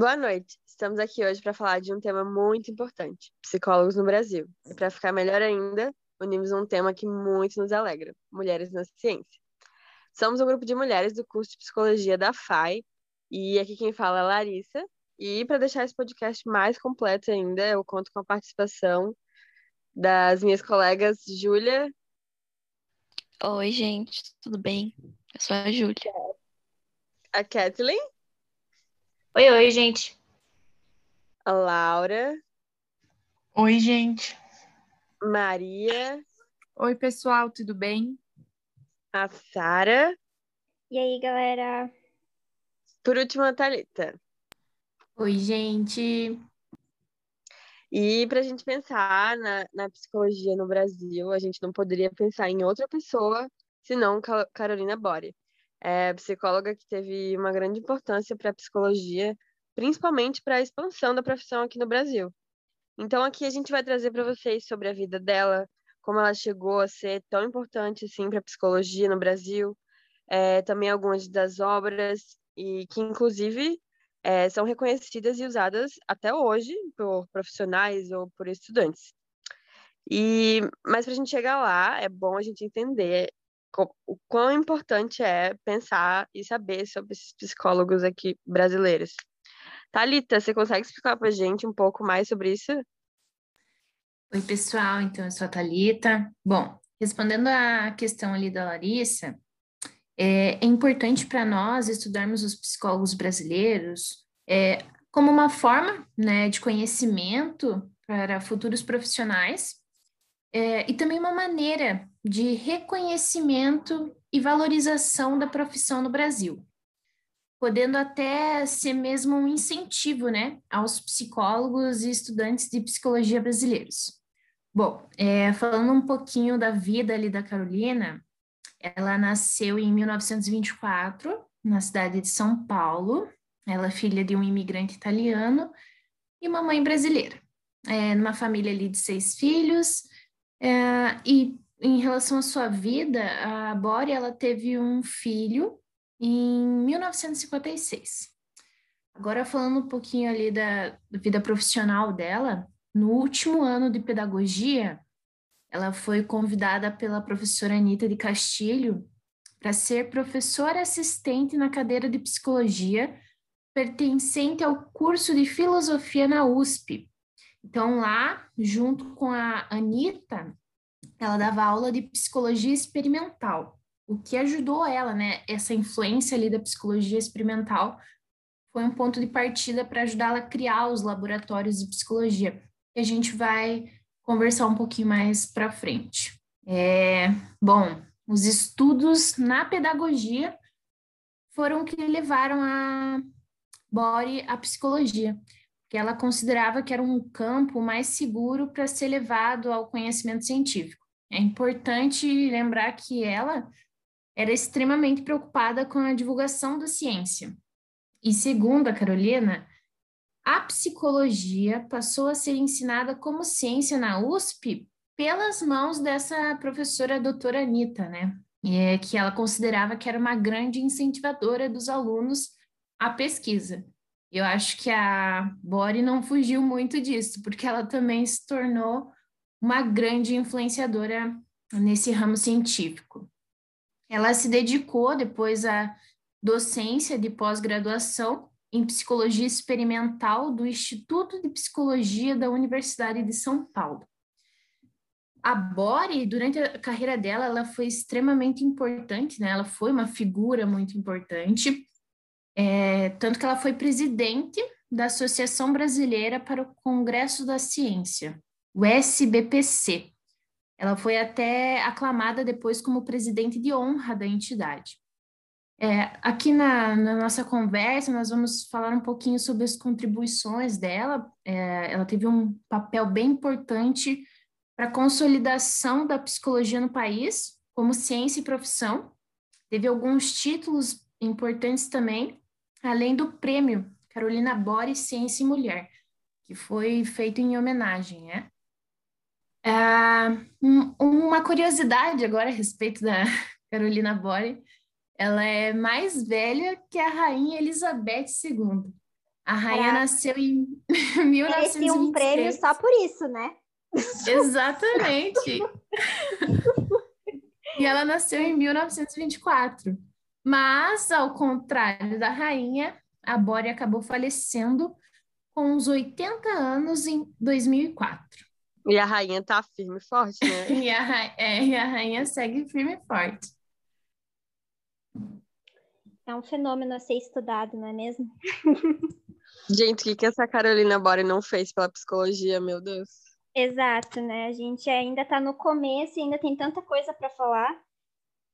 Boa noite. Estamos aqui hoje para falar de um tema muito importante: psicólogos no Brasil. E para ficar melhor ainda, unimos um tema que muito nos alegra: mulheres na ciência. Somos um grupo de mulheres do curso de psicologia da FAI e aqui quem fala é Larissa. E para deixar esse podcast mais completo ainda, eu conto com a participação das minhas colegas Júlia. Oi, gente, tudo bem? Eu sou a Júlia. A Kathleen. Oi, oi, gente. A Laura. Oi, gente. Maria. Oi, pessoal, tudo bem? A Sara. E aí, galera? Por último, a Thalita. Oi, gente. E para a gente pensar na, na psicologia no Brasil, a gente não poderia pensar em outra pessoa senão Carolina Bore é, psicóloga que teve uma grande importância para a psicologia, principalmente para a expansão da profissão aqui no Brasil. Então, aqui a gente vai trazer para vocês sobre a vida dela, como ela chegou a ser tão importante assim para a psicologia no Brasil, é, também algumas das obras e que inclusive é, são reconhecidas e usadas até hoje por profissionais ou por estudantes. E mas para a gente chegar lá é bom a gente entender o quão importante é pensar e saber sobre esses psicólogos aqui brasileiros. Talita, você consegue explicar para a gente um pouco mais sobre isso? Oi, pessoal. Então, eu sou a Talita. Bom, respondendo à questão ali da Larissa, é, é importante para nós estudarmos os psicólogos brasileiros é, como uma forma né, de conhecimento para futuros profissionais é, e também uma maneira de reconhecimento e valorização da profissão no Brasil, podendo até ser mesmo um incentivo né, aos psicólogos e estudantes de psicologia brasileiros. Bom, é, falando um pouquinho da vida ali da Carolina, ela nasceu em 1924, na cidade de São Paulo. Ela é filha de um imigrante italiano e uma mãe brasileira. É, numa família ali de seis filhos, é, e em relação à sua vida, a Bori ela teve um filho em 1956. Agora falando um pouquinho ali da, da vida profissional dela, no último ano de pedagogia, ela foi convidada pela professora Anita de Castilho para ser professora assistente na cadeira de psicologia pertencente ao curso de filosofia na USP, então, lá, junto com a Anitta, ela dava aula de psicologia experimental, o que ajudou ela, né? Essa influência ali da psicologia experimental foi um ponto de partida para ajudá-la a criar os laboratórios de psicologia. E a gente vai conversar um pouquinho mais para frente. É, bom, os estudos na pedagogia foram que levaram a Bori à psicologia que ela considerava que era um campo mais seguro para ser levado ao conhecimento científico. É importante lembrar que ela era extremamente preocupada com a divulgação da ciência. E segundo a Carolina, a psicologia passou a ser ensinada como ciência na USP pelas mãos dessa professora doutora Anitta, né? E é que ela considerava que era uma grande incentivadora dos alunos à pesquisa. Eu acho que a Bori não fugiu muito disso, porque ela também se tornou uma grande influenciadora nesse ramo científico. Ela se dedicou depois à docência de pós-graduação em psicologia experimental do Instituto de Psicologia da Universidade de São Paulo. A Bori, durante a carreira dela, ela foi extremamente importante, né? Ela foi uma figura muito importante é, tanto que ela foi presidente da Associação Brasileira para o Congresso da Ciência, o SBPC. Ela foi até aclamada depois como presidente de honra da entidade. É, aqui na, na, nossa conversa, nós vamos falar um pouquinho sobre as contribuições dela. É, ela teve um papel bem importante para a consolidação da psicologia no país, como ciência e profissão. Teve alguns títulos importantes também, além do prêmio Carolina Bore Ciência e Mulher, que foi feito em homenagem, né? Ah, uma curiosidade agora a respeito da Carolina Bore, ela é mais velha que a rainha Elizabeth II. A rainha Caraca. nasceu em Merecia 1926. um prêmio só por isso, né? Exatamente. e ela nasceu em 1924. Mas, ao contrário da rainha, a Bore acabou falecendo com uns 80 anos em 2004. E a rainha tá firme e forte, né? E a, ra- é, e a rainha segue firme e forte. É um fenômeno a ser estudado, não é mesmo? Gente, o que, que essa Carolina Bore não fez pela psicologia, meu Deus? Exato, né? A gente ainda tá no começo e ainda tem tanta coisa para falar.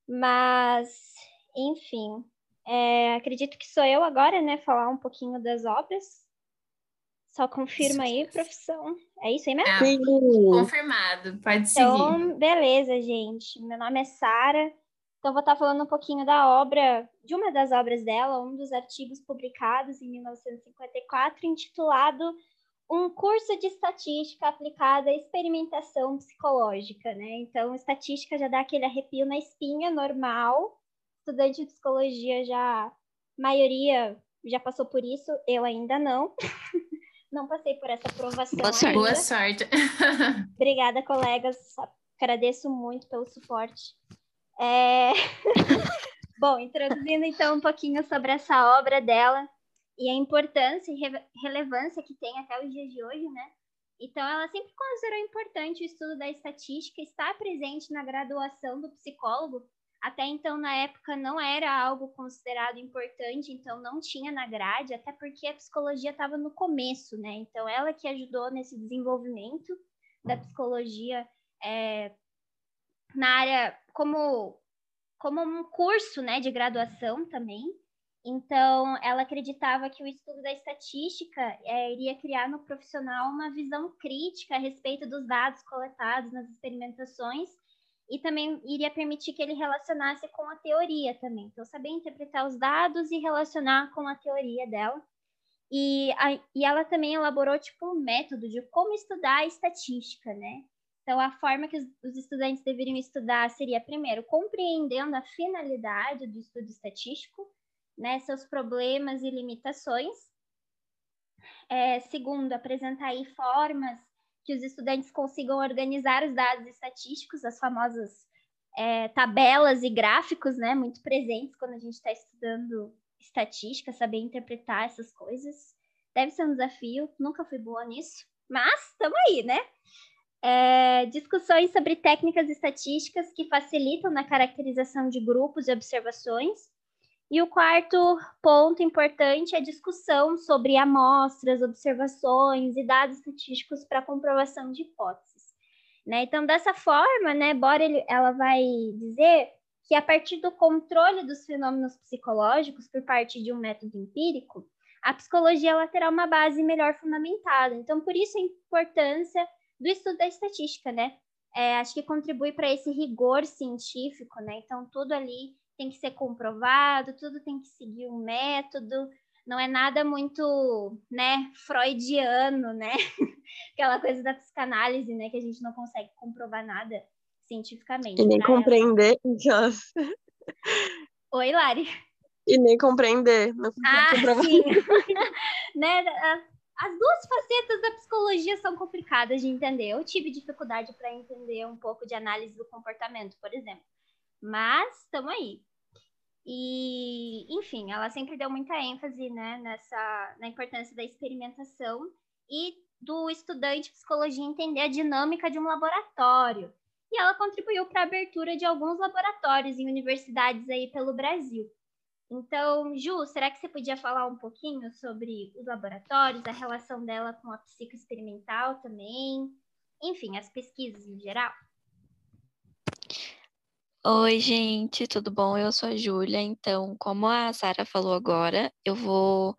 Mas, enfim, é, acredito que sou eu agora, né? Falar um pouquinho das obras. Só confirma aí, profissão. É isso aí mesmo? Ah, Sim. confirmado, pode seguir. Então, beleza, gente. Meu nome é Sara. Então, vou estar falando um pouquinho da obra, de uma das obras dela, um dos artigos publicados em 1954, intitulado Um curso de estatística aplicada à experimentação psicológica, né? Então, estatística já dá aquele arrepio na espinha normal. Estudante de psicologia já, maioria já passou por isso, eu ainda não. não passei por essa aprovação Boa sorte. Boa sorte. Obrigada, colegas. Agradeço muito pelo suporte. É, Bom, introduzindo então um pouquinho sobre essa obra dela e a importância e re- relevância que tem até os dias de hoje, né? Então, ela sempre considerou importante o estudo da estatística estar presente na graduação do psicólogo. Até então, na época, não era algo considerado importante, então não tinha na grade, até porque a psicologia estava no começo, né? Então, ela que ajudou nesse desenvolvimento da psicologia é, na área como, como um curso né, de graduação também. Então, ela acreditava que o estudo da estatística é, iria criar no profissional uma visão crítica a respeito dos dados coletados nas experimentações e também iria permitir que ele relacionasse com a teoria também. Então, saber interpretar os dados e relacionar com a teoria dela. E, a, e ela também elaborou tipo um método de como estudar a estatística, né? Então, a forma que os, os estudantes deveriam estudar seria, primeiro, compreendendo a finalidade do estudo estatístico, né, seus problemas e limitações. É, segundo, apresentar aí formas que os estudantes consigam organizar os dados estatísticos, as famosas é, tabelas e gráficos, né, muito presentes quando a gente está estudando estatística, saber interpretar essas coisas. Deve ser um desafio, nunca fui boa nisso, mas estamos aí, né? É, discussões sobre técnicas estatísticas que facilitam na caracterização de grupos e observações. E o quarto ponto importante é a discussão sobre amostras, observações e dados estatísticos para comprovação de hipóteses. Né? Então, dessa forma, né, Bora ela vai dizer que a partir do controle dos fenômenos psicológicos por parte de um método empírico, a psicologia ela terá uma base melhor fundamentada. Então, por isso a importância do estudo da estatística, né? É, acho que contribui para esse rigor científico, né? Então, tudo ali tem que ser comprovado, tudo tem que seguir um método, não é nada muito, né, freudiano, né? Aquela coisa da psicanálise, né, que a gente não consegue comprovar nada cientificamente. E nem ela- compreender. Oi, Lari. E nem compreender. Não Ah, comprovar. sim. né? As duas facetas da psicologia são complicadas de entender. Eu tive dificuldade para entender um pouco de análise do comportamento, por exemplo. Mas estamos aí. E, enfim, ela sempre deu muita ênfase né, nessa, na importância da experimentação e do estudante de psicologia entender a dinâmica de um laboratório. E ela contribuiu para a abertura de alguns laboratórios em universidades aí pelo Brasil. Então, Ju, será que você podia falar um pouquinho sobre os laboratórios, a relação dela com a psicoexperimental também? Enfim, as pesquisas em geral? Oi, gente, tudo bom? Eu sou a Júlia. Então, como a Sara falou agora, eu vou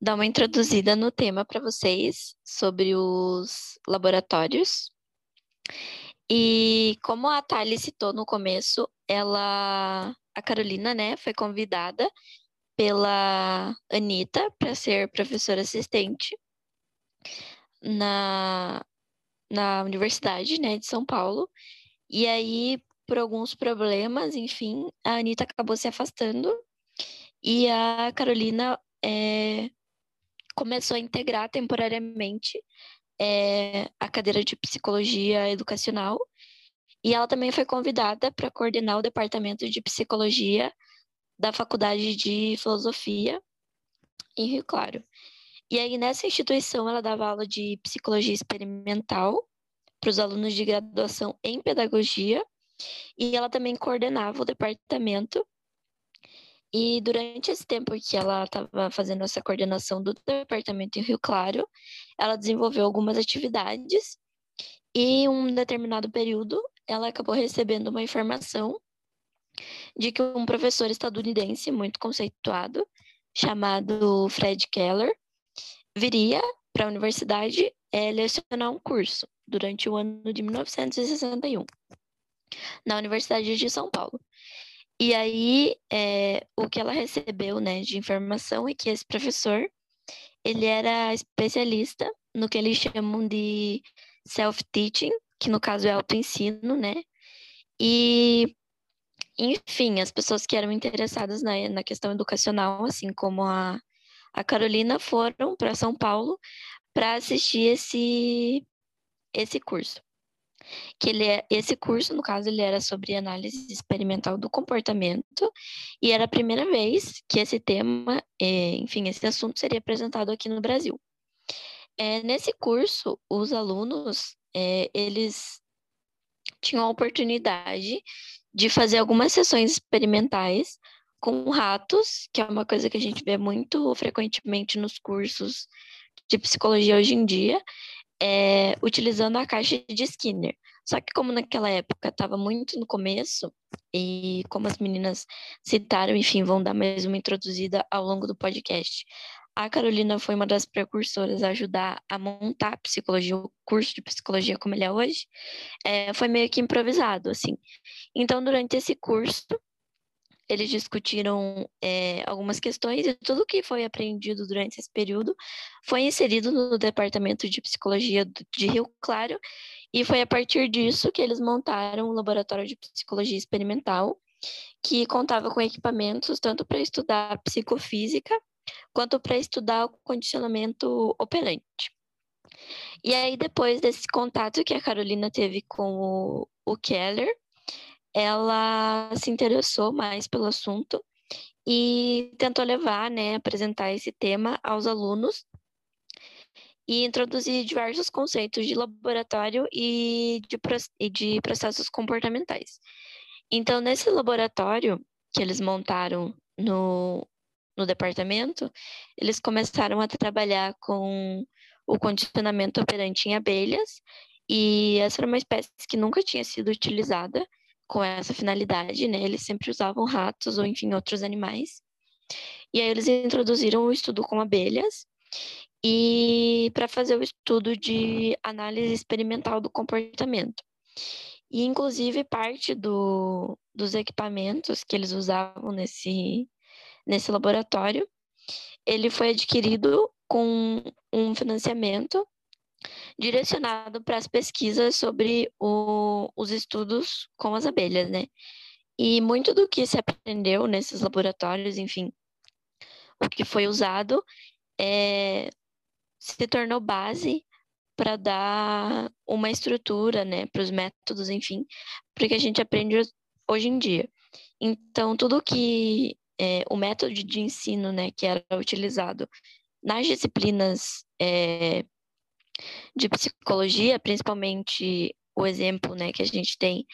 dar uma introduzida no tema para vocês sobre os laboratórios. E como a Thali citou no começo, ela, a Carolina, né, foi convidada pela Anitta para ser professora assistente na, na Universidade, né, de São Paulo. E aí, por alguns problemas, enfim, a Anitta acabou se afastando e a Carolina é, começou a integrar temporariamente é, a cadeira de psicologia educacional e ela também foi convidada para coordenar o departamento de psicologia da Faculdade de Filosofia em Rio Claro. E aí, nessa instituição, ela dava aula de psicologia experimental para os alunos de graduação em pedagogia, e ela também coordenava o departamento. E durante esse tempo que ela estava fazendo essa coordenação do departamento em Rio Claro, ela desenvolveu algumas atividades, e um determinado período ela acabou recebendo uma informação de que um professor estadunidense muito conceituado, chamado Fred Keller, viria para a universidade é, lecionar um curso durante o ano de 1961 na Universidade de São Paulo. E aí, é, o que ela recebeu né, de informação é que esse professor ele era especialista no que eles chamam de self-teaching, que no caso é autoensino, né? E, enfim, as pessoas que eram interessadas na, na questão educacional, assim como a, a Carolina, foram para São Paulo para assistir esse, esse curso. Que ele é, esse curso, no caso, ele era sobre análise experimental do comportamento, e era a primeira vez que esse tema, é, enfim, esse assunto seria apresentado aqui no Brasil. É, nesse curso, os alunos é, eles tinham a oportunidade de fazer algumas sessões experimentais com ratos, que é uma coisa que a gente vê muito frequentemente nos cursos de psicologia hoje em dia, é, utilizando a caixa de Skinner. Só que como naquela época estava muito no começo, e como as meninas citaram, enfim, vão dar mais uma introduzida ao longo do podcast, a Carolina foi uma das precursoras a ajudar a montar a psicologia, o curso de psicologia como ele é hoje, é, foi meio que improvisado, assim. Então, durante esse curso, eles discutiram é, algumas questões e tudo que foi aprendido durante esse período foi inserido no departamento de psicologia de Rio Claro e foi a partir disso que eles montaram o laboratório de psicologia experimental que contava com equipamentos tanto para estudar psicofísica quanto para estudar o condicionamento operante. E aí, depois desse contato que a Carolina teve com o, o Keller, ela se interessou mais pelo assunto e tentou levar, né, apresentar esse tema aos alunos e introduzir diversos conceitos de laboratório e de, e de processos comportamentais. Então, nesse laboratório que eles montaram no no departamento, eles começaram a trabalhar com o condicionamento operante em abelhas, e essa era uma espécie que nunca tinha sido utilizada com essa finalidade, né? Eles sempre usavam ratos ou, enfim, outros animais. E aí eles introduziram o estudo com abelhas e para fazer o estudo de análise experimental do comportamento. E, inclusive, parte do, dos equipamentos que eles usavam nesse, nesse laboratório. Ele foi adquirido com um financiamento direcionado para as pesquisas sobre o, os estudos com as abelhas, né? E muito do que se aprendeu nesses laboratórios, enfim, o que foi usado, é, se tornou base para dar uma estrutura, né, para os métodos, enfim, porque a gente aprende hoje em dia. Então, tudo que é, o método de ensino né, que era utilizado nas disciplinas é, de psicologia, principalmente o exemplo né, que a gente tem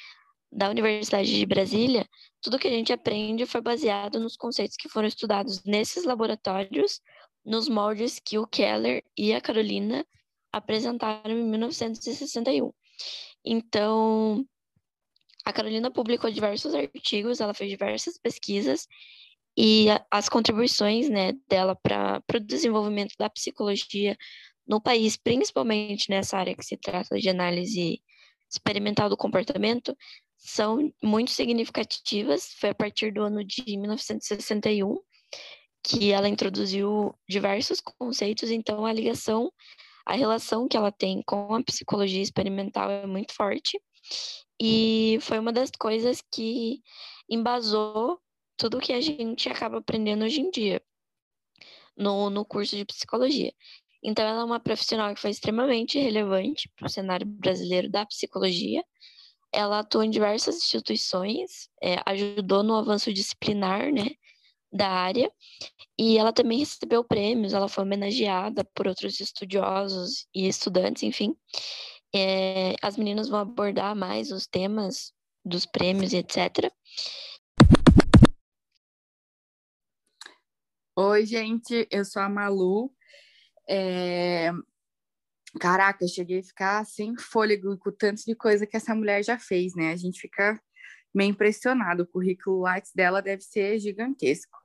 da Universidade de Brasília, tudo que a gente aprende foi baseado nos conceitos que foram estudados nesses laboratórios, nos moldes que o Keller e a Carolina apresentaram em 1961. Então, a Carolina publicou diversos artigos, ela fez diversas pesquisas e as contribuições né, dela para o desenvolvimento da psicologia no país, principalmente nessa área que se trata de análise experimental do comportamento, são muito significativas. Foi a partir do ano de 1961 que ela introduziu diversos conceitos, então a ligação, a relação que ela tem com a psicologia experimental é muito forte. E foi uma das coisas que embasou tudo que a gente acaba aprendendo hoje em dia. no, no curso de psicologia. Então, ela é uma profissional que foi extremamente relevante para o cenário brasileiro da psicologia. Ela atua em diversas instituições, é, ajudou no avanço disciplinar, né, da área, e ela também recebeu prêmios, ela foi homenageada por outros estudiosos e estudantes, enfim. É, as meninas vão abordar mais os temas dos prêmios e etc. Oi, gente, eu sou a Malu. É... Caraca, eu cheguei a ficar sem fôlego com o tanto de coisa que essa mulher já fez, né? A gente fica meio impressionado. O currículo Lattes dela deve ser gigantesco.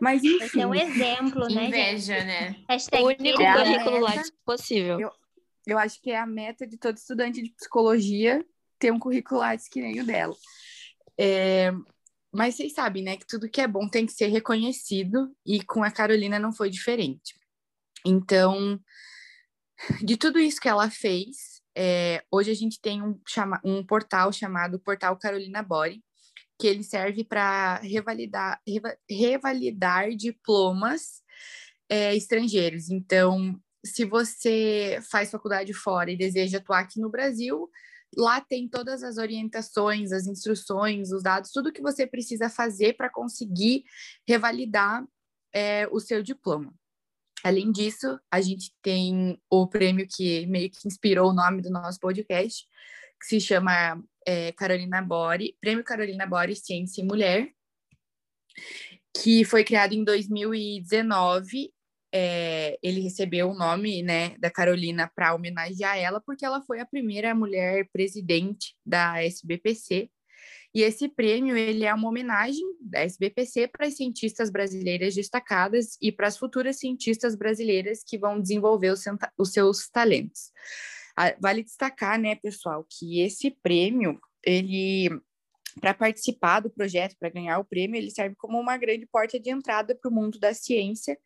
Mas enfim. Esse é um exemplo, né? Inveja, gente? né? Hashtag o único é currículo Lattes possível. Eu, eu acho que é a meta de todo estudante de psicologia ter um currículo Lattes que nem o dela. É, mas vocês sabem, né, que tudo que é bom tem que ser reconhecido e com a Carolina não foi diferente. Então, de tudo isso que ela fez, é, hoje a gente tem um, chama, um portal chamado Portal Carolina Bori, que ele serve para revalidar, revalidar diplomas é, estrangeiros. Então, se você faz faculdade fora e deseja atuar aqui no Brasil, lá tem todas as orientações, as instruções, os dados, tudo que você precisa fazer para conseguir revalidar é, o seu diploma. Além disso, a gente tem o prêmio que meio que inspirou o nome do nosso podcast, que se chama é, Carolina Bori, Prêmio Carolina Bori Ciência e Mulher, que foi criado em 2019 é, ele recebeu o nome né, da Carolina para homenagear ela, porque ela foi a primeira mulher presidente da SBPC. E esse prêmio ele é uma homenagem da SBPC para as cientistas brasileiras destacadas e para as futuras cientistas brasileiras que vão desenvolver os, seus talentos. Ah, vale destacar, né, pessoal, que esse prêmio ele para participar do projeto, para ganhar o prêmio, ele serve como uma grande porta de entrada para o mundo da ciência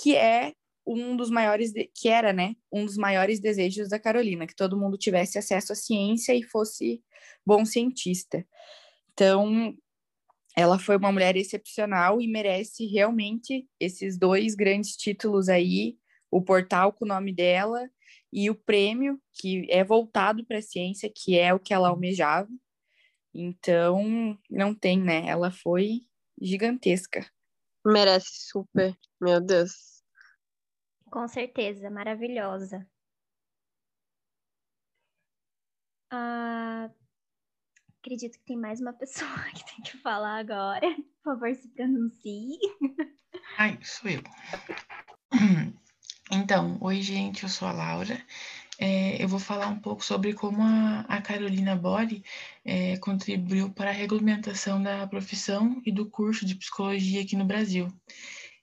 que é um dos maiores, de... que era, né, um dos maiores desejos da Carolina, que todo mundo tivesse acesso à ciência e fosse bom cientista. Então, ela foi uma mulher excepcional e merece realmente esses dois grandes títulos aí, o portal com o nome dela e o prêmio que é voltado para a ciência, que é o que ela almejava. Então, não tem, né? Ela foi gigantesca. Merece super. Meu Deus. Com certeza, maravilhosa. Ah, acredito que tem mais uma pessoa que tem que falar agora. Por favor, se pronuncie. Ai, sou eu. Então, oi, gente, eu sou a Laura. É, eu vou falar um pouco sobre como a, a Carolina Bori é, contribuiu para a regulamentação da profissão e do curso de psicologia aqui no Brasil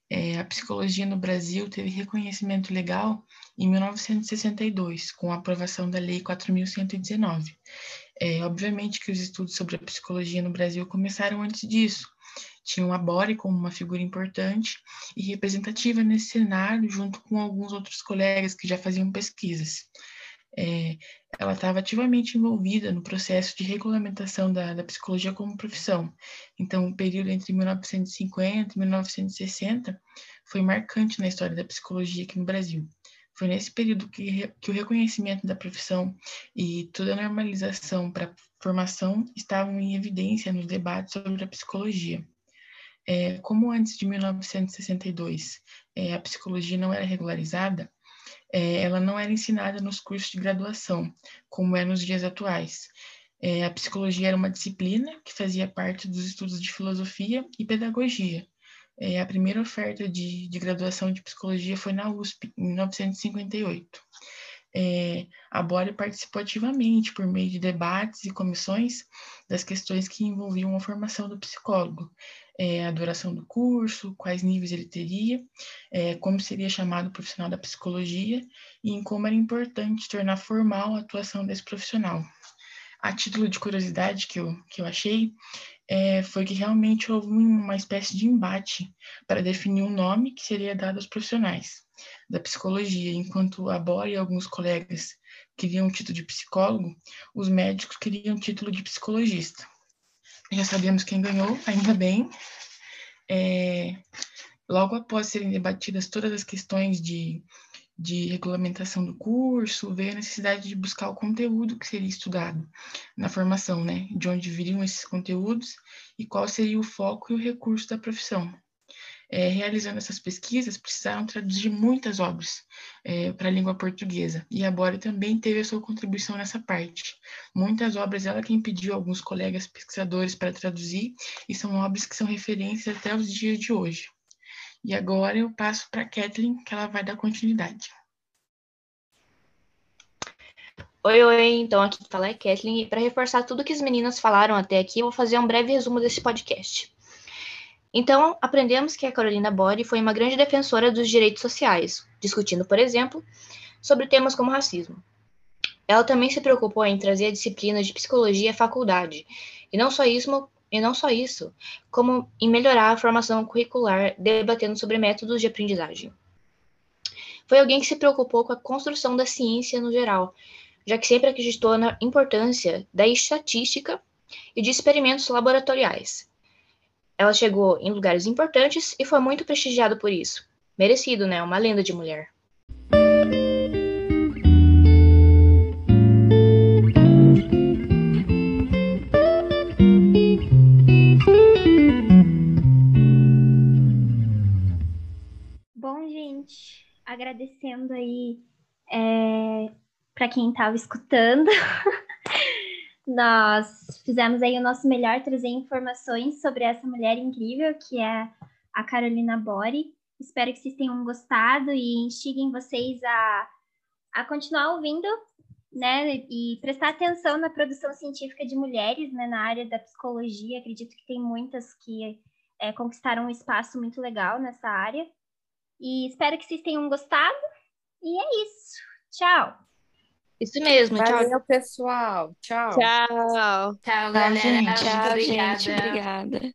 é, a psicologia no Brasil teve reconhecimento legal em 1962, com a aprovação da Lei 4.119. É, obviamente que os estudos sobre a psicologia no Brasil começaram antes disso. Tinham a Bore como uma figura importante e representativa nesse cenário, junto com alguns outros colegas que já faziam pesquisas é, ela estava ativamente envolvida no processo de regulamentação da, da, psicologia como profissão. Então, o período entre 1950 e 1960 foi marcante na história da psicologia aqui no Brasil. Foi nesse período que, que o reconhecimento da profissão e toda a normalização para formação estavam em evidência nos debates sobre a psicologia. É, como antes de 1962 é, a psicologia não era regularizada, é, ela não era ensinada nos cursos de graduação, como é nos dias atuais. É, a psicologia era uma disciplina que fazia parte dos estudos de filosofia e pedagogia. É, a primeira oferta de, de, graduação de psicologia foi na USP, em 1958. É, a Bore participou ativamente, por meio de debates e comissões, das questões que envolviam a formação do psicólogo, é, a duração do curso, quais níveis ele teria, é, como seria chamado o profissional da psicologia e em como era importante tornar formal a atuação desse profissional. A título de curiosidade que eu, que eu achei, é, foi que realmente houve uma espécie de embate para definir um nome que seria dado aos profissionais da psicologia, enquanto a Bora e alguns colegas queriam o título de psicólogo, os médicos queriam o título de psicologista já sabemos quem ganhou, ainda bem. É, logo após serem debatidas todas as questões de, de regulamentação do curso, veio a necessidade de buscar o conteúdo que seria estudado na formação, né? De onde viriam esses conteúdos e qual seria o foco e o recurso da profissão é, realizando essas pesquisas, precisaram traduzir muitas obras é, para a língua portuguesa. E a Bora também teve a sua contribuição nessa parte. Muitas obras, ela quem pediu alguns colegas pesquisadores para traduzir, e são obras que são referências até os dias de hoje. E agora eu passo para a Kathleen, que ela vai dar continuidade. Oi, oi, então aqui fala é Kathleen, e para reforçar tudo que as meninas falaram até aqui, eu vou fazer um breve resumo desse podcast. Então, aprendemos que a Carolina Bori foi uma grande defensora dos direitos sociais, discutindo, por exemplo, sobre temas como racismo. Ela também se preocupou em trazer a disciplina de psicologia à faculdade, e não só isso, e não só isso, como em melhorar a formação curricular, debatendo sobre métodos de aprendizagem. Foi alguém que se preocupou com a construção da ciência no geral, já que sempre acreditou na importância da estatística e de experimentos laboratoriais, ela chegou em lugares importantes e foi muito prestigiada por isso. Merecido, né? Uma lenda de mulher. Gente, agradecendo aí é, para quem estava escutando. Nós fizemos aí o nosso melhor trazer informações sobre essa mulher incrível que é a Carolina Bori. Espero que vocês tenham gostado e instiguem vocês a, a continuar ouvindo, né, e prestar atenção na produção científica de mulheres, né, na área da psicologia. Acredito que tem muitas que é, conquistaram um espaço muito legal nessa área. E espero que vocês tenham gostado. E é isso. Tchau! Isso mesmo, Valeu, tchau. pessoal. Tchau. Tchau. Tchau, galera. gente. Tchau, obrigada. gente. Obrigada.